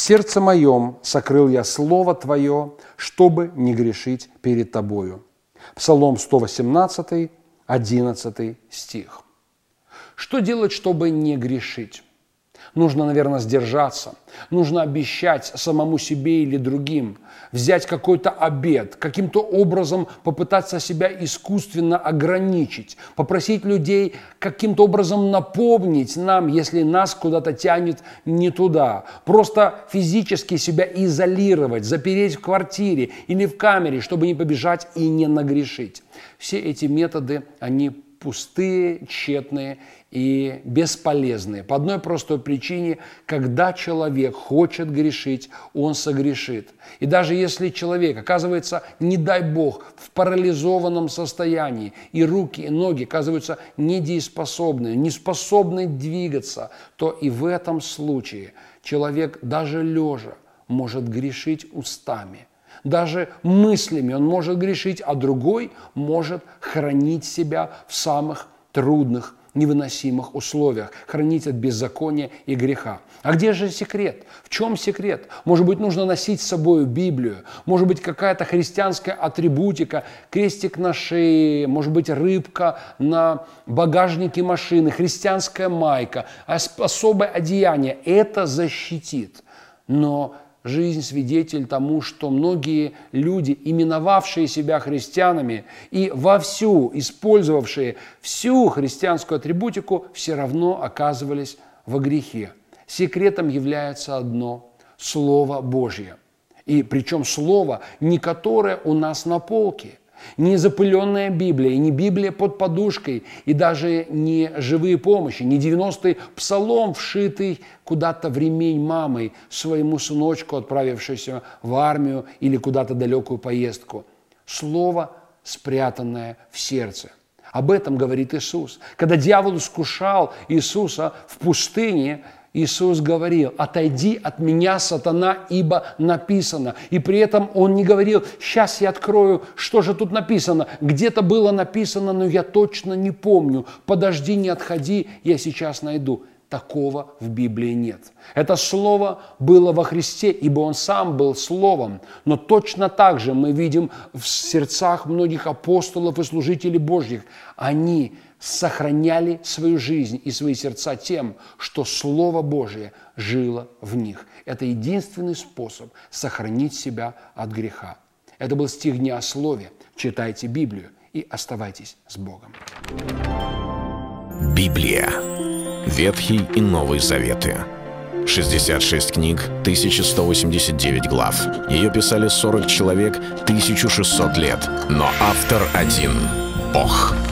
Сердце моем сокрыл я Слово Твое, чтобы не грешить перед Тобою. Псалом 118, 11 стих. Что делать, чтобы не грешить? Нужно, наверное, сдержаться. Нужно обещать самому себе или другим, взять какой-то обед, каким-то образом попытаться себя искусственно ограничить, попросить людей каким-то образом напомнить нам, если нас куда-то тянет не туда. Просто физически себя изолировать, запереть в квартире или в камере, чтобы не побежать и не нагрешить. Все эти методы, они пустые, тщетные и бесполезные. По одной простой причине, когда человек хочет грешить, он согрешит. И даже если человек оказывается, не дай бог, в парализованном состоянии, и руки, и ноги оказываются недееспособны, не способны двигаться, то и в этом случае человек даже лежа может грешить устами даже мыслями он может грешить, а другой может хранить себя в самых трудных невыносимых условиях, хранить от беззакония и греха. А где же секрет? В чем секрет? Может быть, нужно носить с собой Библию, может быть, какая-то христианская атрибутика, крестик на шее, может быть, рыбка на багажнике машины, христианская майка, особое одеяние. Это защитит. Но жизнь свидетель тому, что многие люди, именовавшие себя христианами и вовсю использовавшие всю христианскую атрибутику, все равно оказывались во грехе. Секретом является одно – Слово Божье. И причем Слово, не которое у нас на полке, не запыленная Библия, не Библия под подушкой, и даже не живые помощи, не 90-й псалом, вшитый куда-то в ремень мамой своему сыночку, отправившемуся в армию или куда-то далекую поездку. Слово, спрятанное в сердце. Об этом говорит Иисус. Когда дьявол искушал Иисуса в пустыне, Иисус говорил, отойди от меня, сатана, ибо написано. И при этом Он не говорил, сейчас я открою, что же тут написано. Где-то было написано, но я точно не помню. Подожди, не отходи, я сейчас найду. Такого в Библии нет. Это слово было во Христе, ибо Он сам был Словом. Но точно так же мы видим в сердцах многих апостолов и служителей Божьих. Они сохраняли свою жизнь и свои сердца тем, что Слово Божие жило в них. Это единственный способ сохранить себя от греха. Это был стих дня о Слове. Читайте Библию и оставайтесь с Богом. Библия. Ветхий и Новый Заветы. 66 книг, 1189 глав. Ее писали 40 человек, 1600 лет. Но автор один – Бог.